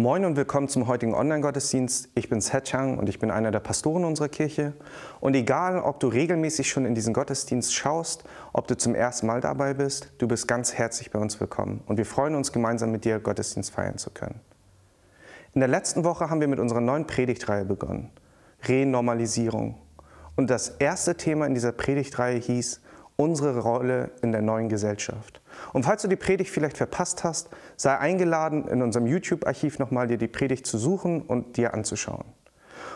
Moin und willkommen zum heutigen Online-Gottesdienst. Ich bin Seth Chang und ich bin einer der Pastoren unserer Kirche. Und egal, ob du regelmäßig schon in diesen Gottesdienst schaust, ob du zum ersten Mal dabei bist, du bist ganz herzlich bei uns willkommen. Und wir freuen uns, gemeinsam mit dir Gottesdienst feiern zu können. In der letzten Woche haben wir mit unserer neuen Predigtreihe begonnen. Renormalisierung. Und das erste Thema in dieser Predigtreihe hieß unsere Rolle in der neuen Gesellschaft. Und falls du die Predigt vielleicht verpasst hast, sei eingeladen, in unserem YouTube-Archiv nochmal dir die Predigt zu suchen und dir anzuschauen.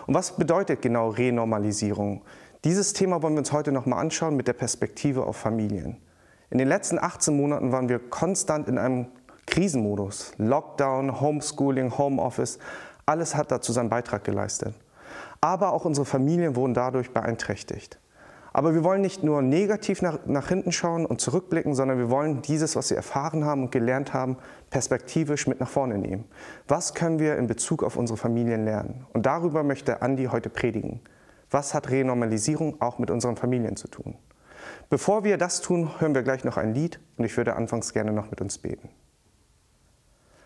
Und was bedeutet genau Renormalisierung? Dieses Thema wollen wir uns heute nochmal anschauen mit der Perspektive auf Familien. In den letzten 18 Monaten waren wir konstant in einem Krisenmodus. Lockdown, Homeschooling, Homeoffice, alles hat dazu seinen Beitrag geleistet. Aber auch unsere Familien wurden dadurch beeinträchtigt. Aber wir wollen nicht nur negativ nach, nach hinten schauen und zurückblicken, sondern wir wollen dieses, was wir erfahren haben und gelernt haben, perspektivisch mit nach vorne nehmen. Was können wir in Bezug auf unsere Familien lernen? Und darüber möchte Andi heute predigen. Was hat Renormalisierung auch mit unseren Familien zu tun? Bevor wir das tun, hören wir gleich noch ein Lied und ich würde anfangs gerne noch mit uns beten.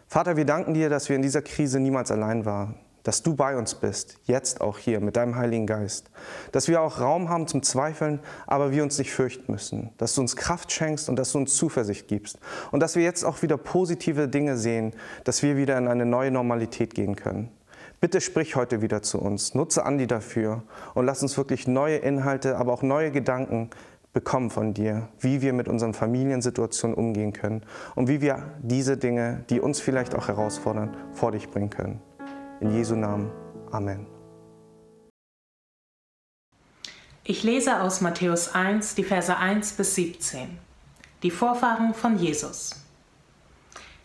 Vater, wir danken dir, dass wir in dieser Krise niemals allein waren dass du bei uns bist, jetzt auch hier mit deinem Heiligen Geist. Dass wir auch Raum haben zum Zweifeln, aber wir uns nicht fürchten müssen. Dass du uns Kraft schenkst und dass du uns Zuversicht gibst. Und dass wir jetzt auch wieder positive Dinge sehen, dass wir wieder in eine neue Normalität gehen können. Bitte sprich heute wieder zu uns, nutze Andi dafür und lass uns wirklich neue Inhalte, aber auch neue Gedanken bekommen von dir, wie wir mit unseren Familiensituationen umgehen können und wie wir diese Dinge, die uns vielleicht auch herausfordern, vor dich bringen können. In Jesu Namen. Amen. Ich lese aus Matthäus 1 die Verse 1 bis 17. Die Vorfahren von Jesus.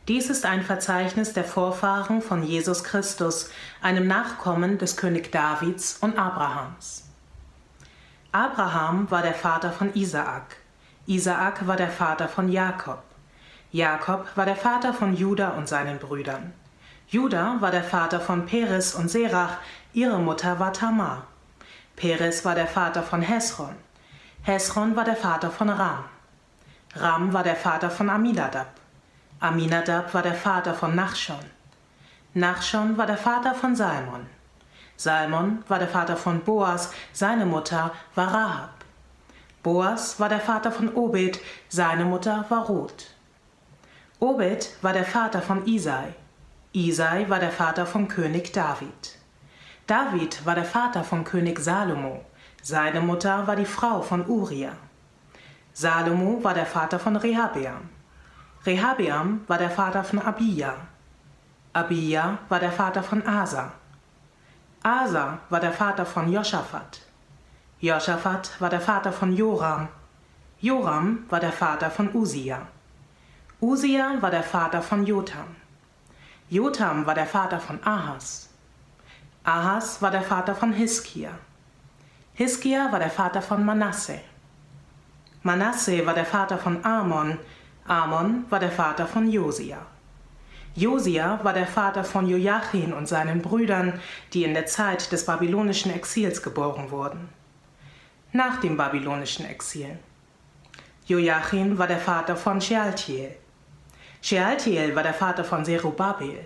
Dies ist ein Verzeichnis der Vorfahren von Jesus Christus, einem Nachkommen des König Davids und Abrahams. Abraham war der Vater von Isaak. Isaak war der Vater von Jakob. Jakob war der Vater von Juda und seinen Brüdern. Juda war der Vater von Peres und Serach, ihre Mutter war Tamar. Peres war der Vater von Hesron. Hesron war der Vater von Ram. Ram war der Vater von Aminadab. Aminadab war der Vater von Nachschon. Nachschon war der Vater von Salmon. Salmon war der Vater von Boas, seine Mutter war Rahab. Boas war der Vater von Obed, seine Mutter war Ruth. Obed war der Vater von Isai. Isai war der Vater von König David. David war der Vater von König Salomo. Seine Mutter war die Frau von Uria. Salomo war der Vater von Rehabeam. Rehabeam war der Vater von Abia. Abia war der Vater von Asa. Asa war der Vater von Josaphat. Josaphat war der Vater von Joram. Joram war der Vater von Usia. Usia war der Vater von Jotham. Jotham war der Vater von Ahas. Ahas war der Vater von Hiskia. Hiskia war der Vater von Manasse. Manasse war der Vater von Amon. Amon war der Vater von Josia. Josia war der Vater von Joachim und seinen Brüdern, die in der Zeit des babylonischen Exils geboren wurden. Nach dem babylonischen Exil. Joachim war der Vater von Shealtiel. Shealtiel war der Vater von Zerubabel.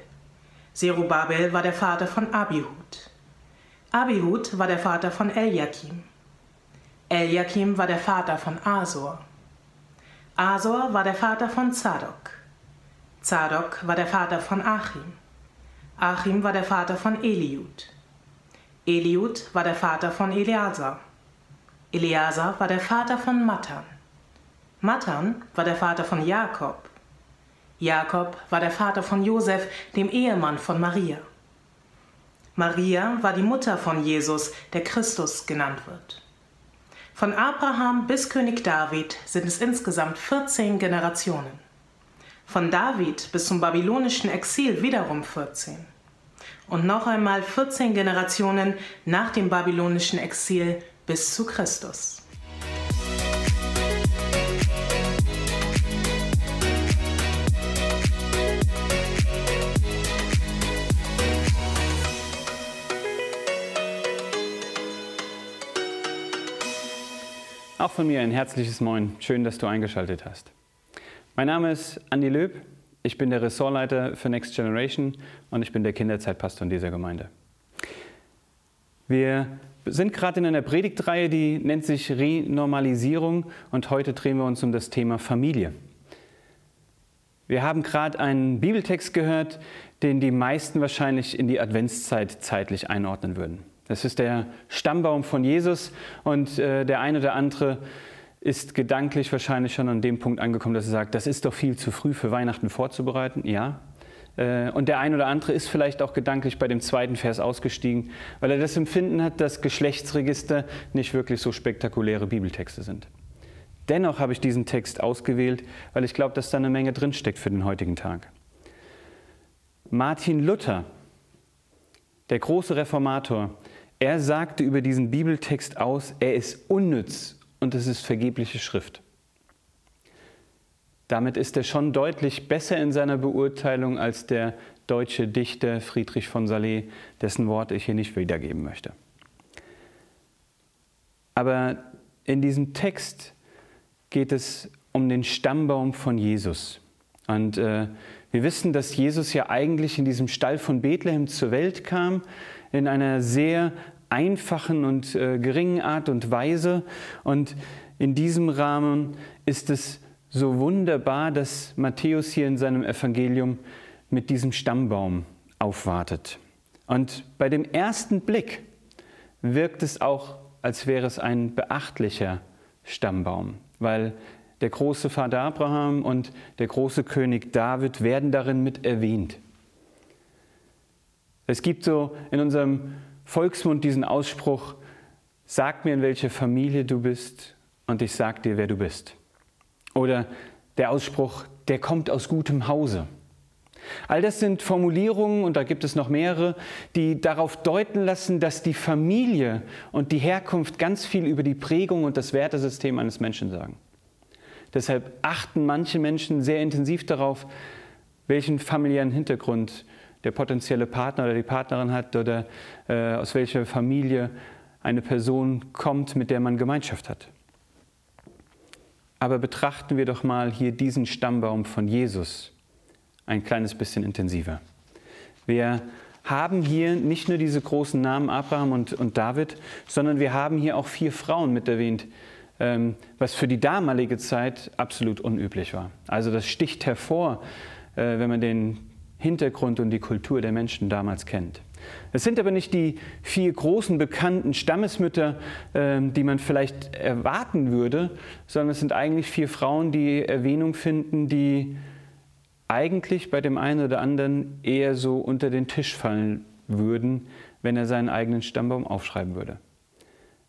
Zerubabel war der Vater von Abihud. Abihud war der Vater von Eliakim. Eliakim war der Vater von Asor. Asor war der Vater von Zadok. Zadok war der Vater von Achim. Achim war der Vater von Eliud. Eliud war der Vater von Eleazar. Eleazar war der Vater von Matan. Matan war der Vater von Jakob. Jakob war der Vater von Josef, dem Ehemann von Maria. Maria war die Mutter von Jesus, der Christus genannt wird. Von Abraham bis König David sind es insgesamt 14 Generationen. Von David bis zum babylonischen Exil wiederum 14. Und noch einmal 14 Generationen nach dem babylonischen Exil bis zu Christus. Auch von mir ein herzliches Moin. Schön, dass du eingeschaltet hast. Mein Name ist Andi Löb. Ich bin der Ressortleiter für Next Generation und ich bin der Kinderzeitpastor in dieser Gemeinde. Wir sind gerade in einer Predigtreihe, die nennt sich Renormalisierung und heute drehen wir uns um das Thema Familie. Wir haben gerade einen Bibeltext gehört, den die meisten wahrscheinlich in die Adventszeit zeitlich einordnen würden. Das ist der Stammbaum von Jesus und äh, der eine oder andere ist gedanklich wahrscheinlich schon an dem Punkt angekommen, dass er sagt, das ist doch viel zu früh für Weihnachten vorzubereiten. Ja. Äh, und der eine oder andere ist vielleicht auch gedanklich bei dem zweiten Vers ausgestiegen, weil er das Empfinden hat, dass Geschlechtsregister nicht wirklich so spektakuläre Bibeltexte sind. Dennoch habe ich diesen Text ausgewählt, weil ich glaube, dass da eine Menge drinsteckt für den heutigen Tag. Martin Luther, der große Reformator, er sagte über diesen Bibeltext aus, er ist unnütz und es ist vergebliche Schrift. Damit ist er schon deutlich besser in seiner Beurteilung als der deutsche Dichter Friedrich von Salé, dessen Wort ich hier nicht wiedergeben möchte. Aber in diesem Text geht es um den Stammbaum von Jesus. Und äh, wir wissen, dass Jesus ja eigentlich in diesem Stall von Bethlehem zur Welt kam, in einer sehr einfachen und äh, geringen Art und Weise. Und in diesem Rahmen ist es so wunderbar, dass Matthäus hier in seinem Evangelium mit diesem Stammbaum aufwartet. Und bei dem ersten Blick wirkt es auch, als wäre es ein beachtlicher Stammbaum weil der große Vater Abraham und der große König David werden darin mit erwähnt. Es gibt so in unserem Volksmund diesen Ausspruch, sag mir, in welcher Familie du bist und ich sag dir, wer du bist. Oder der Ausspruch, der kommt aus gutem Hause. All das sind Formulierungen, und da gibt es noch mehrere, die darauf deuten lassen, dass die Familie und die Herkunft ganz viel über die Prägung und das Wertesystem eines Menschen sagen. Deshalb achten manche Menschen sehr intensiv darauf, welchen familiären Hintergrund der potenzielle Partner oder die Partnerin hat oder äh, aus welcher Familie eine Person kommt, mit der man Gemeinschaft hat. Aber betrachten wir doch mal hier diesen Stammbaum von Jesus ein kleines bisschen intensiver. Wir haben hier nicht nur diese großen Namen Abraham und, und David, sondern wir haben hier auch vier Frauen mit erwähnt, ähm, was für die damalige Zeit absolut unüblich war. Also das sticht hervor, äh, wenn man den Hintergrund und die Kultur der Menschen damals kennt. Es sind aber nicht die vier großen bekannten Stammesmütter, ähm, die man vielleicht erwarten würde, sondern es sind eigentlich vier Frauen, die Erwähnung finden, die eigentlich bei dem einen oder anderen eher so unter den Tisch fallen würden, wenn er seinen eigenen Stammbaum aufschreiben würde.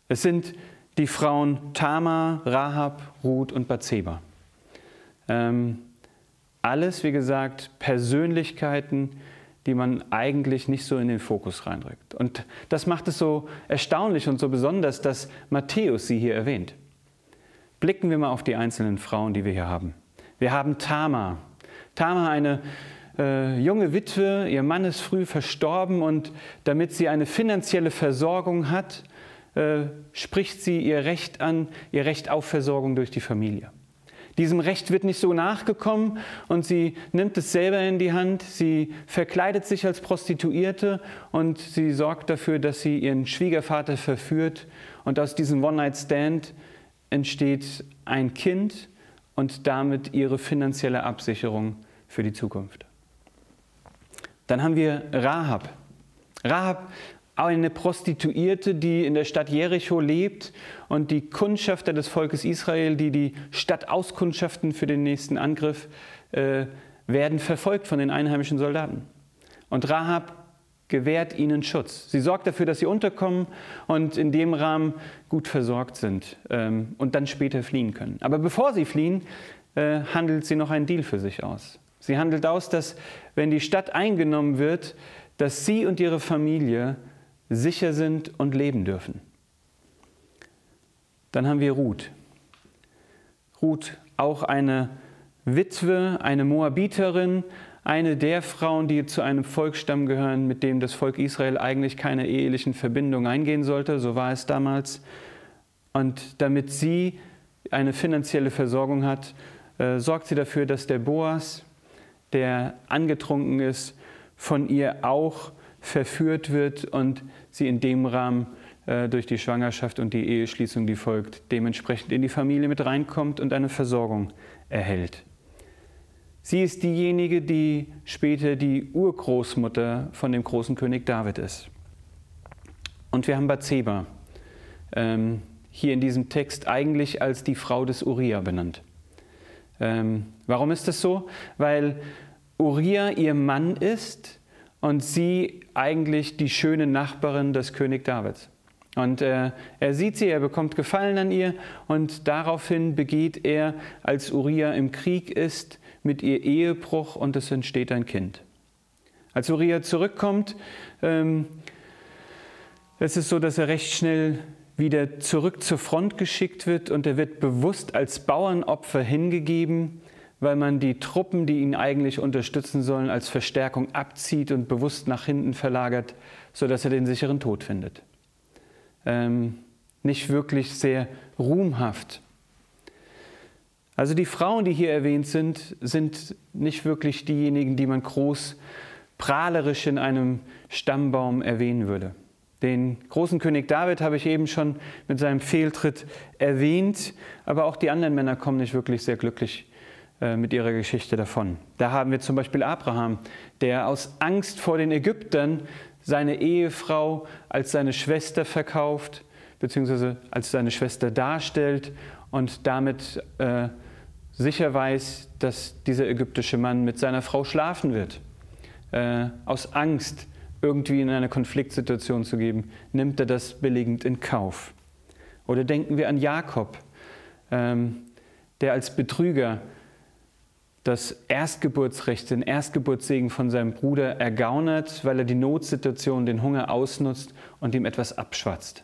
Es sind die Frauen Tama, Rahab, Ruth und Bathseba. Ähm, alles, wie gesagt, Persönlichkeiten, die man eigentlich nicht so in den Fokus reinrückt. Und das macht es so erstaunlich und so besonders, dass Matthäus sie hier erwähnt. Blicken wir mal auf die einzelnen Frauen, die wir hier haben. Wir haben Tama, Tamar, eine äh, junge Witwe, ihr Mann ist früh verstorben und damit sie eine finanzielle Versorgung hat, äh, spricht sie ihr Recht an, ihr Recht auf Versorgung durch die Familie. Diesem Recht wird nicht so nachgekommen und sie nimmt es selber in die Hand. Sie verkleidet sich als Prostituierte und sie sorgt dafür, dass sie ihren Schwiegervater verführt. Und aus diesem One-Night-Stand entsteht ein Kind und damit ihre finanzielle Absicherung für die Zukunft. Dann haben wir Rahab. Rahab, eine Prostituierte, die in der Stadt Jericho lebt und die Kundschafter des Volkes Israel, die die Stadt auskundschaften für den nächsten Angriff, äh, werden verfolgt von den einheimischen Soldaten. Und Rahab gewährt ihnen Schutz. Sie sorgt dafür, dass sie unterkommen und in dem Rahmen gut versorgt sind ähm, und dann später fliehen können. Aber bevor sie fliehen, äh, handelt sie noch einen Deal für sich aus. Sie handelt aus, dass wenn die Stadt eingenommen wird, dass sie und ihre Familie sicher sind und leben dürfen. Dann haben wir Ruth. Ruth, auch eine Witwe, eine Moabiterin, eine der Frauen, die zu einem Volksstamm gehören, mit dem das Volk Israel eigentlich keine ehelichen Verbindungen eingehen sollte, so war es damals. Und damit sie eine finanzielle Versorgung hat, äh, sorgt sie dafür, dass der Boas, der angetrunken ist, von ihr auch verführt wird und sie in dem Rahmen äh, durch die Schwangerschaft und die Eheschließung, die folgt, dementsprechend in die Familie mit reinkommt und eine Versorgung erhält. Sie ist diejenige, die später die Urgroßmutter von dem großen König David ist. Und wir haben Bathseba ähm, hier in diesem Text eigentlich als die Frau des Uriah benannt. Ähm, warum ist das so? Weil Uriah ihr Mann ist und sie eigentlich die schöne Nachbarin des König Davids. Und äh, er sieht sie, er bekommt Gefallen an ihr und daraufhin begeht er, als Uriah im Krieg ist, mit ihr Ehebruch und es entsteht ein Kind. Als Uriah zurückkommt, ähm, es ist so, dass er recht schnell wieder zurück zur Front geschickt wird und er wird bewusst als Bauernopfer hingegeben, weil man die Truppen, die ihn eigentlich unterstützen sollen, als Verstärkung abzieht und bewusst nach hinten verlagert, sodass er den sicheren Tod findet. Ähm, nicht wirklich sehr ruhmhaft. Also die Frauen, die hier erwähnt sind, sind nicht wirklich diejenigen, die man groß prahlerisch in einem Stammbaum erwähnen würde. Den großen König David habe ich eben schon mit seinem Fehltritt erwähnt, aber auch die anderen Männer kommen nicht wirklich sehr glücklich mit ihrer Geschichte davon. Da haben wir zum Beispiel Abraham, der aus Angst vor den Ägyptern seine Ehefrau als seine Schwester verkauft, beziehungsweise als seine Schwester darstellt und damit äh, sicher weiß, dass dieser ägyptische Mann mit seiner Frau schlafen wird. Äh, aus Angst, irgendwie in eine Konfliktsituation zu geben, nimmt er das billigend in Kauf. Oder denken wir an Jakob, ähm, der als Betrüger das Erstgeburtsrecht, den Erstgeburtssegen von seinem Bruder ergaunert, weil er die Notsituation, den Hunger ausnutzt und ihm etwas abschwatzt.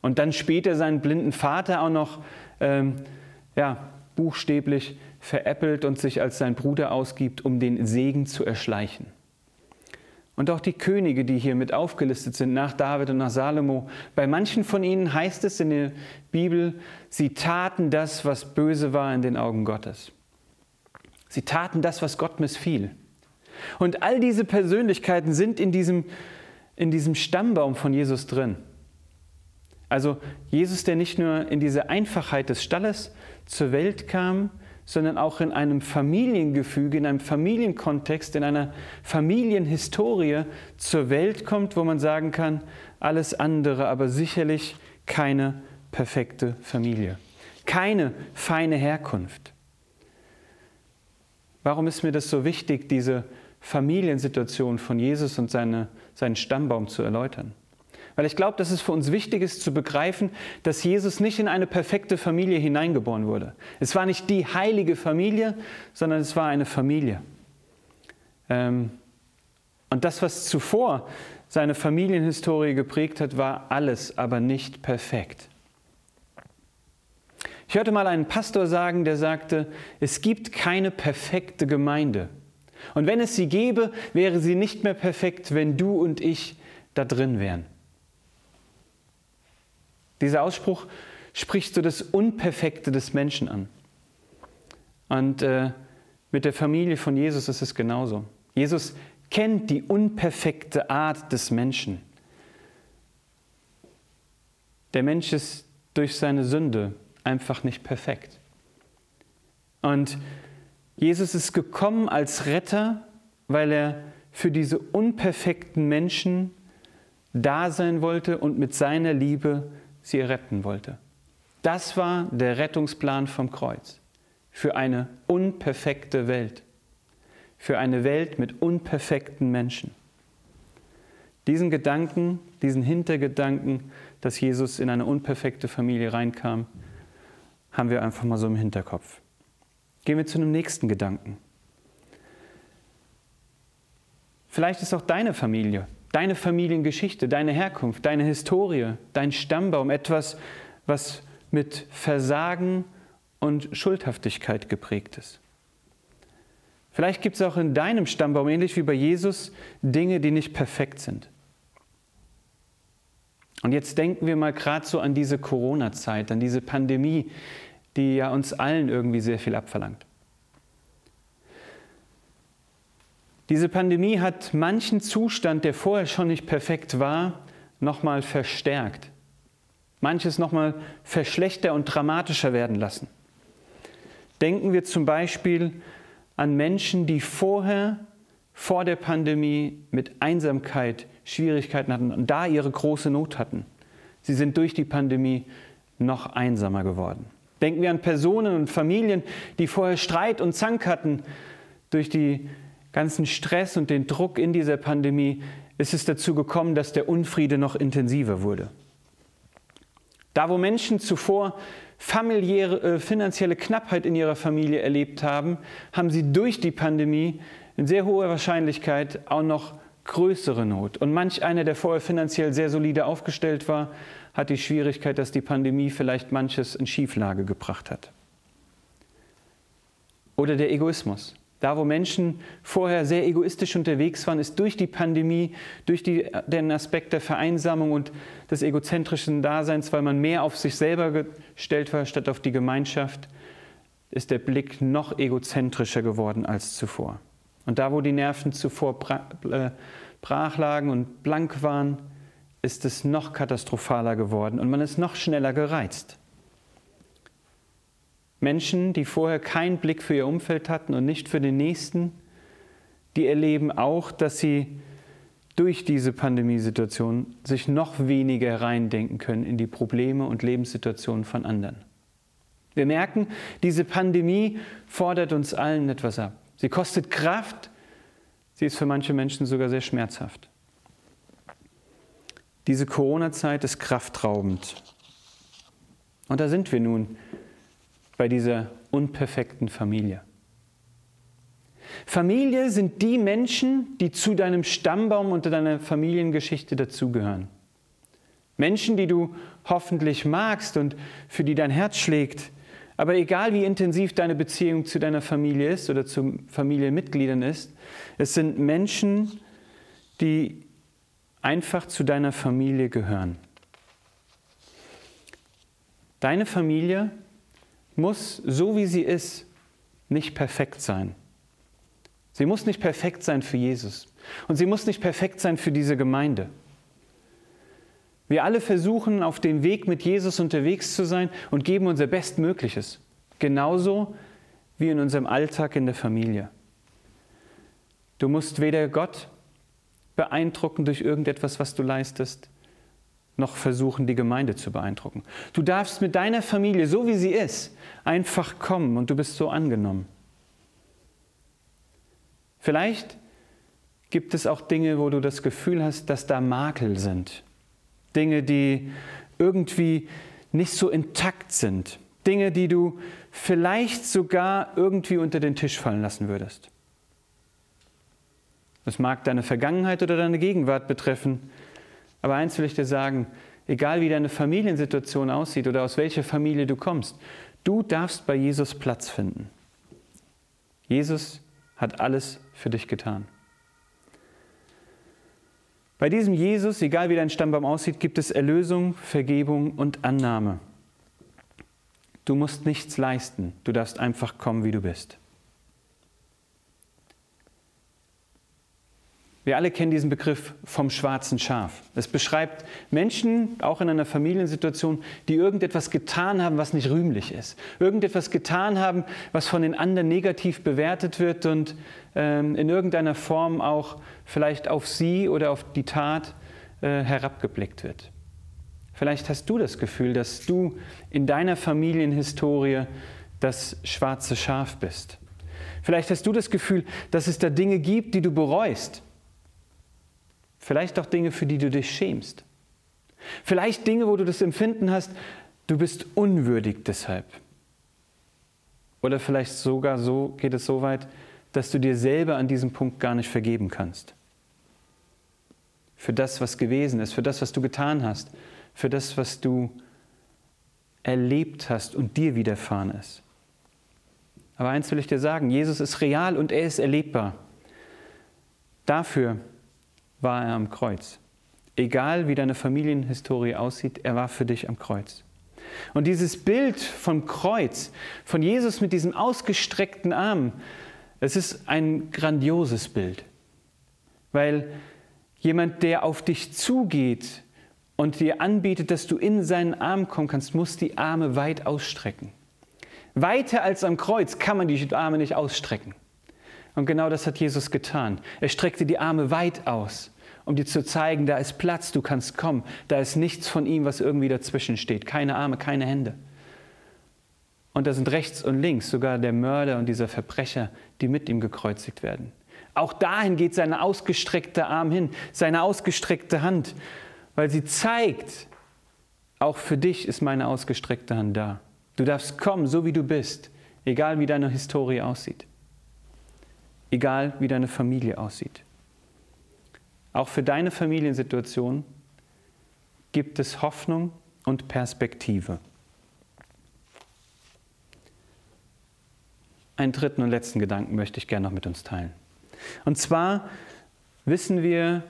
Und dann später seinen blinden Vater auch noch ähm, ja, buchstäblich veräppelt und sich als sein Bruder ausgibt, um den Segen zu erschleichen. Und auch die Könige, die hier mit aufgelistet sind, nach David und nach Salomo, bei manchen von ihnen heißt es in der Bibel, sie taten das, was böse war in den Augen Gottes. Sie taten das, was Gott missfiel. Und all diese Persönlichkeiten sind in diesem, in diesem Stammbaum von Jesus drin. Also Jesus, der nicht nur in diese Einfachheit des Stalles zur Welt kam, sondern auch in einem Familiengefüge, in einem Familienkontext, in einer Familienhistorie zur Welt kommt, wo man sagen kann, alles andere, aber sicherlich keine perfekte Familie, keine feine Herkunft. Warum ist mir das so wichtig, diese Familiensituation von Jesus und seine, seinen Stammbaum zu erläutern? Weil ich glaube, dass es für uns wichtig ist zu begreifen, dass Jesus nicht in eine perfekte Familie hineingeboren wurde. Es war nicht die heilige Familie, sondern es war eine Familie. Ähm, und das, was zuvor seine Familienhistorie geprägt hat, war alles, aber nicht perfekt. Ich hörte mal einen Pastor sagen, der sagte, es gibt keine perfekte Gemeinde. Und wenn es sie gäbe, wäre sie nicht mehr perfekt, wenn du und ich da drin wären. Dieser Ausspruch spricht so das Unperfekte des Menschen an. Und äh, mit der Familie von Jesus ist es genauso. Jesus kennt die unperfekte Art des Menschen. Der Mensch ist durch seine Sünde einfach nicht perfekt. Und Jesus ist gekommen als Retter, weil er für diese unperfekten Menschen da sein wollte und mit seiner Liebe sie retten wollte. Das war der Rettungsplan vom Kreuz für eine unperfekte Welt, für eine Welt mit unperfekten Menschen. Diesen Gedanken, diesen Hintergedanken, dass Jesus in eine unperfekte Familie reinkam, haben wir einfach mal so im Hinterkopf. Gehen wir zu einem nächsten Gedanken. Vielleicht ist auch deine Familie deine Familiengeschichte, deine Herkunft, deine Historie, dein Stammbaum etwas, was mit Versagen und Schuldhaftigkeit geprägt ist. Vielleicht gibt es auch in deinem Stammbaum, ähnlich wie bei Jesus, Dinge, die nicht perfekt sind. Und jetzt denken wir mal gerade so an diese Corona-Zeit, an diese Pandemie, die ja uns allen irgendwie sehr viel abverlangt. Diese Pandemie hat manchen Zustand, der vorher schon nicht perfekt war, nochmal verstärkt. Manches nochmal verschlechter und dramatischer werden lassen. Denken wir zum Beispiel an Menschen, die vorher, vor der Pandemie mit Einsamkeit Schwierigkeiten hatten und da ihre große Not hatten. Sie sind durch die Pandemie noch einsamer geworden. Denken wir an Personen und Familien, die vorher Streit und Zank hatten. Durch den ganzen Stress und den Druck in dieser Pandemie ist es dazu gekommen, dass der Unfriede noch intensiver wurde. Da, wo Menschen zuvor familiäre, äh, finanzielle Knappheit in ihrer Familie erlebt haben, haben sie durch die Pandemie in sehr hoher Wahrscheinlichkeit auch noch größere Not. Und manch einer, der vorher finanziell sehr solide aufgestellt war, hat die Schwierigkeit, dass die Pandemie vielleicht manches in Schieflage gebracht hat. Oder der Egoismus. Da, wo Menschen vorher sehr egoistisch unterwegs waren, ist durch die Pandemie, durch die, den Aspekt der Vereinsamung und des egozentrischen Daseins, weil man mehr auf sich selber gestellt war statt auf die Gemeinschaft, ist der Blick noch egozentrischer geworden als zuvor. Und da, wo die Nerven zuvor äh, brach lagen und blank waren, ist es noch katastrophaler geworden und man ist noch schneller gereizt. Menschen, die vorher keinen Blick für ihr Umfeld hatten und nicht für den Nächsten, die erleben auch, dass sie durch diese Pandemiesituation sich noch weniger reindenken können in die Probleme und Lebenssituationen von anderen. Wir merken, diese Pandemie fordert uns allen etwas ab. Sie kostet Kraft, sie ist für manche Menschen sogar sehr schmerzhaft. Diese Corona-Zeit ist kraftraubend. Und da sind wir nun bei dieser unperfekten Familie. Familie sind die Menschen, die zu deinem Stammbaum und deiner Familiengeschichte dazugehören. Menschen, die du hoffentlich magst und für die dein Herz schlägt, aber egal wie intensiv deine Beziehung zu deiner Familie ist oder zu Familienmitgliedern ist, es sind Menschen, die einfach zu deiner Familie gehören. Deine Familie muss, so wie sie ist, nicht perfekt sein. Sie muss nicht perfekt sein für Jesus. Und sie muss nicht perfekt sein für diese Gemeinde. Wir alle versuchen, auf dem Weg mit Jesus unterwegs zu sein und geben unser Bestmögliches. Genauso wie in unserem Alltag in der Familie. Du musst weder Gott beeindrucken durch irgendetwas, was du leistest, noch versuchen, die Gemeinde zu beeindrucken. Du darfst mit deiner Familie, so wie sie ist, einfach kommen und du bist so angenommen. Vielleicht gibt es auch Dinge, wo du das Gefühl hast, dass da Makel sind. Dinge, die irgendwie nicht so intakt sind. Dinge, die du vielleicht sogar irgendwie unter den Tisch fallen lassen würdest. Das mag deine Vergangenheit oder deine Gegenwart betreffen. Aber eins will ich dir sagen, egal wie deine Familiensituation aussieht oder aus welcher Familie du kommst, du darfst bei Jesus Platz finden. Jesus hat alles für dich getan. Bei diesem Jesus, egal wie dein Stammbaum aussieht, gibt es Erlösung, Vergebung und Annahme. Du musst nichts leisten, du darfst einfach kommen, wie du bist. Wir alle kennen diesen Begriff vom schwarzen Schaf. Es beschreibt Menschen, auch in einer Familiensituation, die irgendetwas getan haben, was nicht rühmlich ist. Irgendetwas getan haben, was von den anderen negativ bewertet wird und ähm, in irgendeiner Form auch vielleicht auf sie oder auf die Tat äh, herabgeblickt wird. Vielleicht hast du das Gefühl, dass du in deiner Familienhistorie das schwarze Schaf bist. Vielleicht hast du das Gefühl, dass es da Dinge gibt, die du bereust Vielleicht auch Dinge, für die du dich schämst. Vielleicht Dinge, wo du das Empfinden hast, du bist unwürdig deshalb. Oder vielleicht sogar so geht es so weit, dass du dir selber an diesem Punkt gar nicht vergeben kannst. Für das, was gewesen ist, für das, was du getan hast, für das, was du erlebt hast und dir widerfahren ist. Aber eins will ich dir sagen, Jesus ist real und er ist erlebbar. Dafür war er am Kreuz. Egal wie deine Familienhistorie aussieht, er war für dich am Kreuz. Und dieses Bild vom Kreuz, von Jesus mit diesem ausgestreckten Arm, es ist ein grandioses Bild. Weil jemand, der auf dich zugeht und dir anbietet, dass du in seinen Arm kommen kannst, muss die Arme weit ausstrecken. Weiter als am Kreuz kann man die Arme nicht ausstrecken. Und genau das hat Jesus getan. Er streckte die Arme weit aus, um dir zu zeigen, da ist Platz, du kannst kommen. Da ist nichts von ihm, was irgendwie dazwischen steht. Keine Arme, keine Hände. Und da sind rechts und links sogar der Mörder und dieser Verbrecher, die mit ihm gekreuzigt werden. Auch dahin geht seine ausgestreckte Arm hin, seine ausgestreckte Hand, weil sie zeigt, auch für dich ist meine ausgestreckte Hand da. Du darfst kommen, so wie du bist, egal wie deine Historie aussieht, egal wie deine Familie aussieht. Auch für deine Familiensituation gibt es Hoffnung und Perspektive. Einen dritten und letzten Gedanken möchte ich gerne noch mit uns teilen. Und zwar wissen wir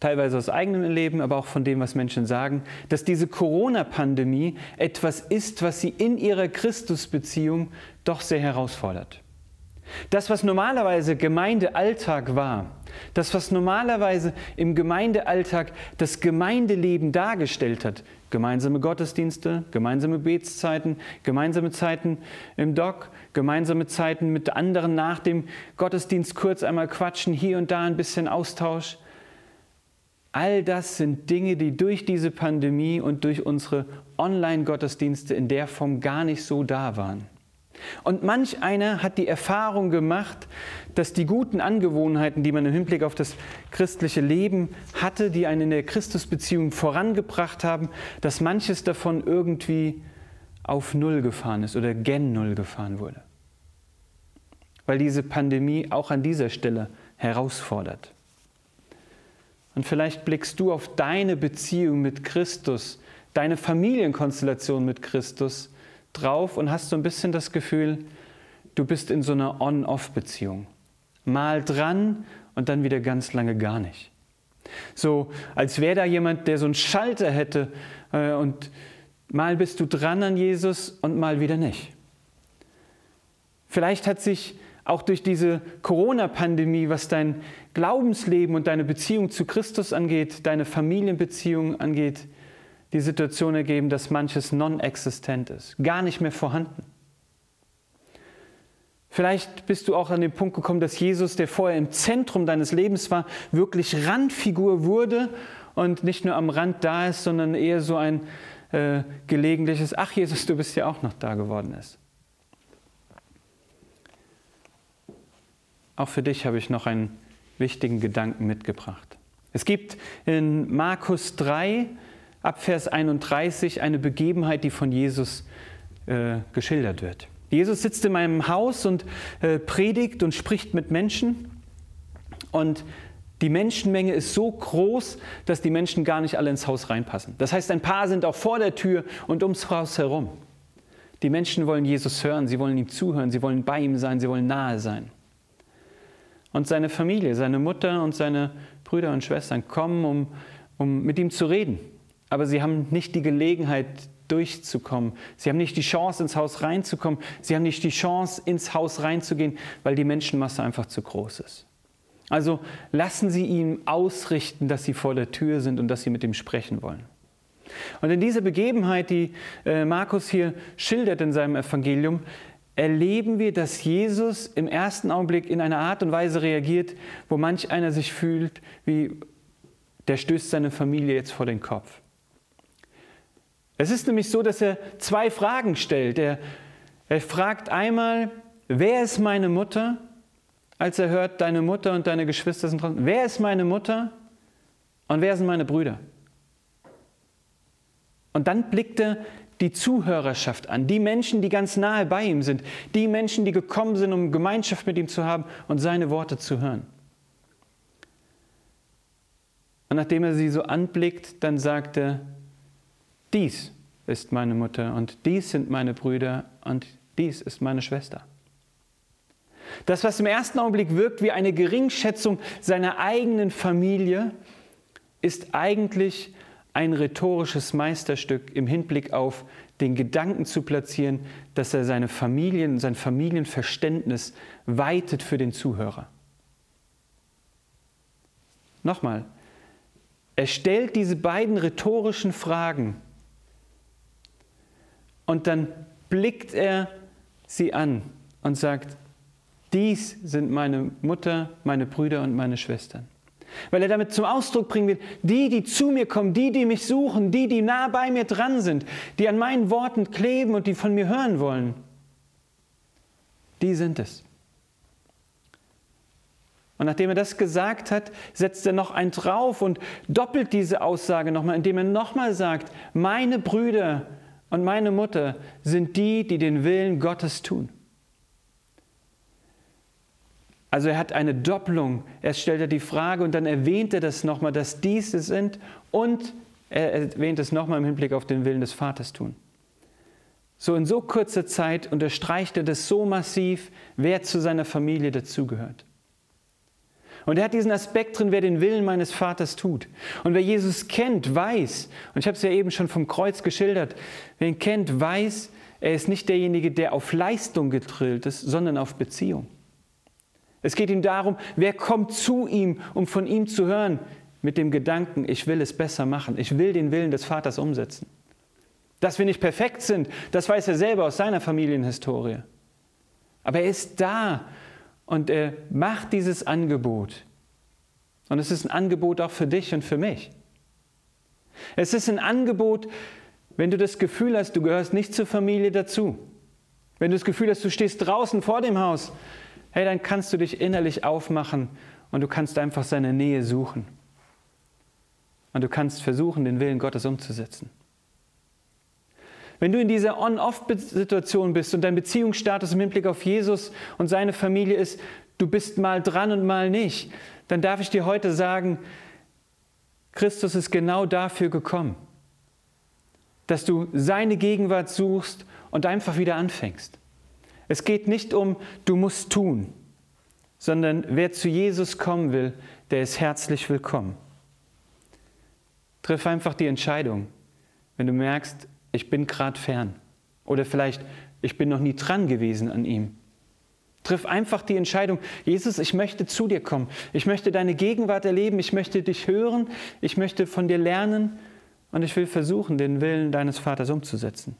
teilweise aus eigenem Leben, aber auch von dem, was Menschen sagen, dass diese Corona-Pandemie etwas ist, was sie in ihrer Christusbeziehung doch sehr herausfordert. Das, was normalerweise Gemeindealltag war, das, was normalerweise im Gemeindealltag das Gemeindeleben dargestellt hat, gemeinsame Gottesdienste, gemeinsame Betszeiten, gemeinsame Zeiten im Dock, gemeinsame Zeiten mit anderen nach dem Gottesdienst kurz einmal quatschen, hier und da ein bisschen Austausch. All das sind Dinge, die durch diese Pandemie und durch unsere Online-Gottesdienste in der Form gar nicht so da waren. Und manch einer hat die Erfahrung gemacht, dass die guten Angewohnheiten, die man im Hinblick auf das christliche Leben hatte, die einen in der Christusbeziehung vorangebracht haben, dass manches davon irgendwie auf Null gefahren ist oder gen Null gefahren wurde. Weil diese Pandemie auch an dieser Stelle herausfordert. Und vielleicht blickst du auf deine Beziehung mit Christus, deine Familienkonstellation mit Christus drauf und hast so ein bisschen das Gefühl, du bist in so einer On-Off-Beziehung. Mal dran und dann wieder ganz lange gar nicht. So, als wäre da jemand, der so einen Schalter hätte äh, und mal bist du dran an Jesus und mal wieder nicht. Vielleicht hat sich auch durch diese Corona-Pandemie, was dein Glaubensleben und deine Beziehung zu Christus angeht, deine Familienbeziehung angeht, die Situation ergeben, dass manches non-existent ist, gar nicht mehr vorhanden. Vielleicht bist du auch an den Punkt gekommen, dass Jesus, der vorher im Zentrum deines Lebens war, wirklich Randfigur wurde und nicht nur am Rand da ist, sondern eher so ein äh, gelegentliches, ach Jesus, du bist ja auch noch da geworden ist. Auch für dich habe ich noch einen wichtigen Gedanken mitgebracht. Es gibt in Markus 3 ab Vers 31 eine Begebenheit, die von Jesus äh, geschildert wird. Jesus sitzt in meinem Haus und äh, predigt und spricht mit Menschen. Und die Menschenmenge ist so groß, dass die Menschen gar nicht alle ins Haus reinpassen. Das heißt, ein paar sind auch vor der Tür und ums Haus herum. Die Menschen wollen Jesus hören, sie wollen ihm zuhören, sie wollen bei ihm sein, sie wollen nahe sein. Und seine Familie, seine Mutter und seine Brüder und Schwestern kommen, um, um mit ihm zu reden aber sie haben nicht die Gelegenheit durchzukommen. Sie haben nicht die Chance, ins Haus reinzukommen. Sie haben nicht die Chance, ins Haus reinzugehen, weil die Menschenmasse einfach zu groß ist. Also lassen Sie ihm ausrichten, dass Sie vor der Tür sind und dass Sie mit ihm sprechen wollen. Und in dieser Begebenheit, die äh, Markus hier schildert in seinem Evangelium, erleben wir, dass Jesus im ersten Augenblick in einer Art und Weise reagiert, wo manch einer sich fühlt, wie der stößt seine Familie jetzt vor den Kopf. Es ist nämlich so, dass er zwei Fragen stellt. Er, er fragt einmal, wer ist meine Mutter? Als er hört, deine Mutter und deine Geschwister sind draußen. Wer ist meine Mutter? Und wer sind meine Brüder? Und dann blickt er die Zuhörerschaft an, die Menschen, die ganz nahe bei ihm sind, die Menschen, die gekommen sind, um Gemeinschaft mit ihm zu haben und seine Worte zu hören. Und nachdem er sie so anblickt, dann sagt er, dies ist meine Mutter und dies sind meine Brüder und dies ist meine Schwester. Das, was im ersten Augenblick wirkt wie eine Geringschätzung seiner eigenen Familie, ist eigentlich ein rhetorisches Meisterstück im Hinblick auf den Gedanken zu platzieren, dass er seine Familien, sein Familienverständnis weitet für den Zuhörer. Nochmal, er stellt diese beiden rhetorischen Fragen und dann blickt er sie an und sagt, dies sind meine Mutter, meine Brüder und meine Schwestern. Weil er damit zum Ausdruck bringen will, die, die zu mir kommen, die, die mich suchen, die, die nah bei mir dran sind, die an meinen Worten kleben und die von mir hören wollen, die sind es. Und nachdem er das gesagt hat, setzt er noch ein drauf und doppelt diese Aussage nochmal, indem er nochmal sagt, meine Brüder und meine Mutter sind die, die den Willen Gottes tun. Also er hat eine Doppelung. Erst stellt er die Frage und dann erwähnt er das nochmal, dass diese sind und er erwähnt es nochmal im Hinblick auf den Willen des Vaters tun. So in so kurzer Zeit unterstreicht er das so massiv, wer zu seiner Familie dazugehört. Und er hat diesen Aspekt drin, wer den Willen meines Vaters tut. Und wer Jesus kennt, weiß, und ich habe es ja eben schon vom Kreuz geschildert, wer ihn kennt, weiß, er ist nicht derjenige, der auf Leistung getrillt ist, sondern auf Beziehung. Es geht ihm darum, wer kommt zu ihm, um von ihm zu hören, mit dem Gedanken, ich will es besser machen, ich will den Willen des Vaters umsetzen. Dass wir nicht perfekt sind, das weiß er selber aus seiner Familienhistorie. Aber er ist da und er macht dieses Angebot. Und es ist ein Angebot auch für dich und für mich. Es ist ein Angebot, wenn du das Gefühl hast, du gehörst nicht zur Familie dazu. Wenn du das Gefühl hast, du stehst draußen vor dem Haus, hey, dann kannst du dich innerlich aufmachen und du kannst einfach seine Nähe suchen. Und du kannst versuchen, den Willen Gottes umzusetzen. Wenn du in dieser On-Off-Situation bist und dein Beziehungsstatus im Hinblick auf Jesus und seine Familie ist, du bist mal dran und mal nicht, dann darf ich dir heute sagen, Christus ist genau dafür gekommen, dass du seine Gegenwart suchst und einfach wieder anfängst. Es geht nicht um, du musst tun, sondern wer zu Jesus kommen will, der ist herzlich willkommen. Triff einfach die Entscheidung, wenn du merkst, ich bin gerade fern. Oder vielleicht, ich bin noch nie dran gewesen an ihm. Triff einfach die Entscheidung, Jesus, ich möchte zu dir kommen. Ich möchte deine Gegenwart erleben. Ich möchte dich hören. Ich möchte von dir lernen. Und ich will versuchen, den Willen deines Vaters umzusetzen.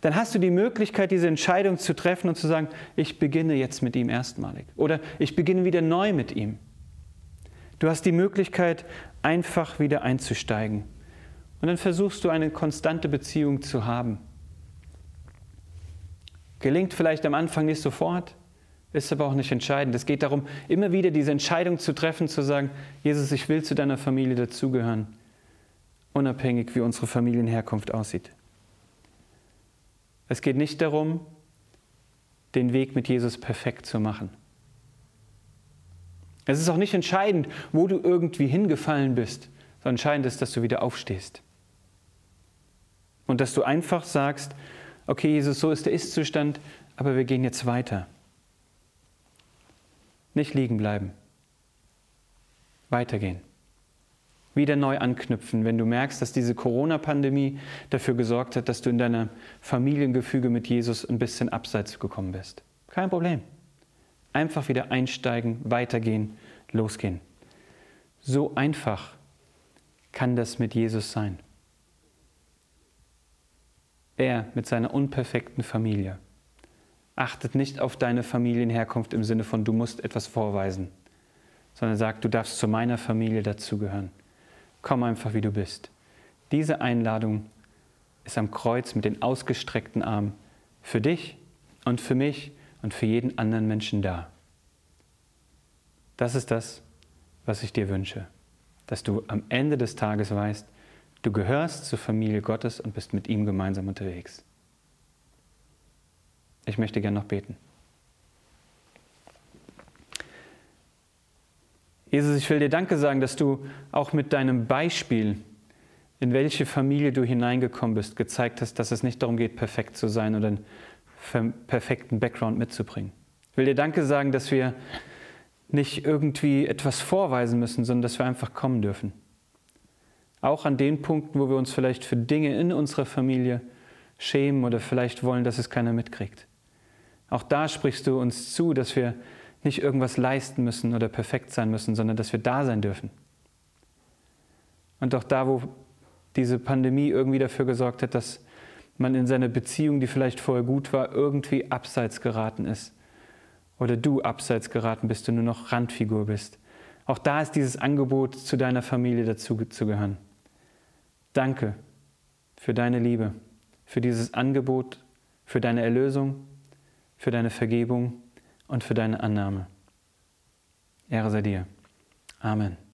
Dann hast du die Möglichkeit, diese Entscheidung zu treffen und zu sagen, ich beginne jetzt mit ihm erstmalig. Oder ich beginne wieder neu mit ihm. Du hast die Möglichkeit, einfach wieder einzusteigen und dann versuchst du eine konstante Beziehung zu haben. Gelingt vielleicht am Anfang nicht sofort, ist aber auch nicht entscheidend. Es geht darum, immer wieder diese Entscheidung zu treffen, zu sagen, Jesus, ich will zu deiner Familie dazugehören, unabhängig wie unsere Familienherkunft aussieht. Es geht nicht darum, den Weg mit Jesus perfekt zu machen. Es ist auch nicht entscheidend, wo du irgendwie hingefallen bist, sondern entscheidend ist, dass du wieder aufstehst. Und dass du einfach sagst, okay Jesus, so ist der Ist-Zustand, aber wir gehen jetzt weiter. Nicht liegen bleiben. Weitergehen. Wieder neu anknüpfen, wenn du merkst, dass diese Corona-Pandemie dafür gesorgt hat, dass du in deiner Familiengefüge mit Jesus ein bisschen abseits gekommen bist. Kein Problem. Einfach wieder einsteigen, weitergehen, losgehen. So einfach kann das mit Jesus sein. Er mit seiner unperfekten Familie achtet nicht auf deine Familienherkunft im Sinne von, du musst etwas vorweisen, sondern sagt, du darfst zu meiner Familie dazugehören. Komm einfach, wie du bist. Diese Einladung ist am Kreuz mit den ausgestreckten Armen für dich und für mich und für jeden anderen Menschen da. Das ist das, was ich dir wünsche, dass du am Ende des Tages weißt, Du gehörst zur Familie Gottes und bist mit ihm gemeinsam unterwegs. Ich möchte gern noch beten. Jesus, ich will dir Danke sagen, dass du auch mit deinem Beispiel, in welche Familie du hineingekommen bist, gezeigt hast, dass es nicht darum geht, perfekt zu sein oder einen perfekten Background mitzubringen. Ich will dir Danke sagen, dass wir nicht irgendwie etwas vorweisen müssen, sondern dass wir einfach kommen dürfen. Auch an den Punkten, wo wir uns vielleicht für Dinge in unserer Familie schämen oder vielleicht wollen, dass es keiner mitkriegt. Auch da sprichst du uns zu, dass wir nicht irgendwas leisten müssen oder perfekt sein müssen, sondern dass wir da sein dürfen. Und auch da, wo diese Pandemie irgendwie dafür gesorgt hat, dass man in seiner Beziehung, die vielleicht vorher gut war, irgendwie abseits geraten ist. Oder du abseits geraten bist und nur noch Randfigur bist. Auch da ist dieses Angebot, zu deiner Familie dazu zu gehören. Danke für deine Liebe, für dieses Angebot, für deine Erlösung, für deine Vergebung und für deine Annahme. Ehre sei dir. Amen.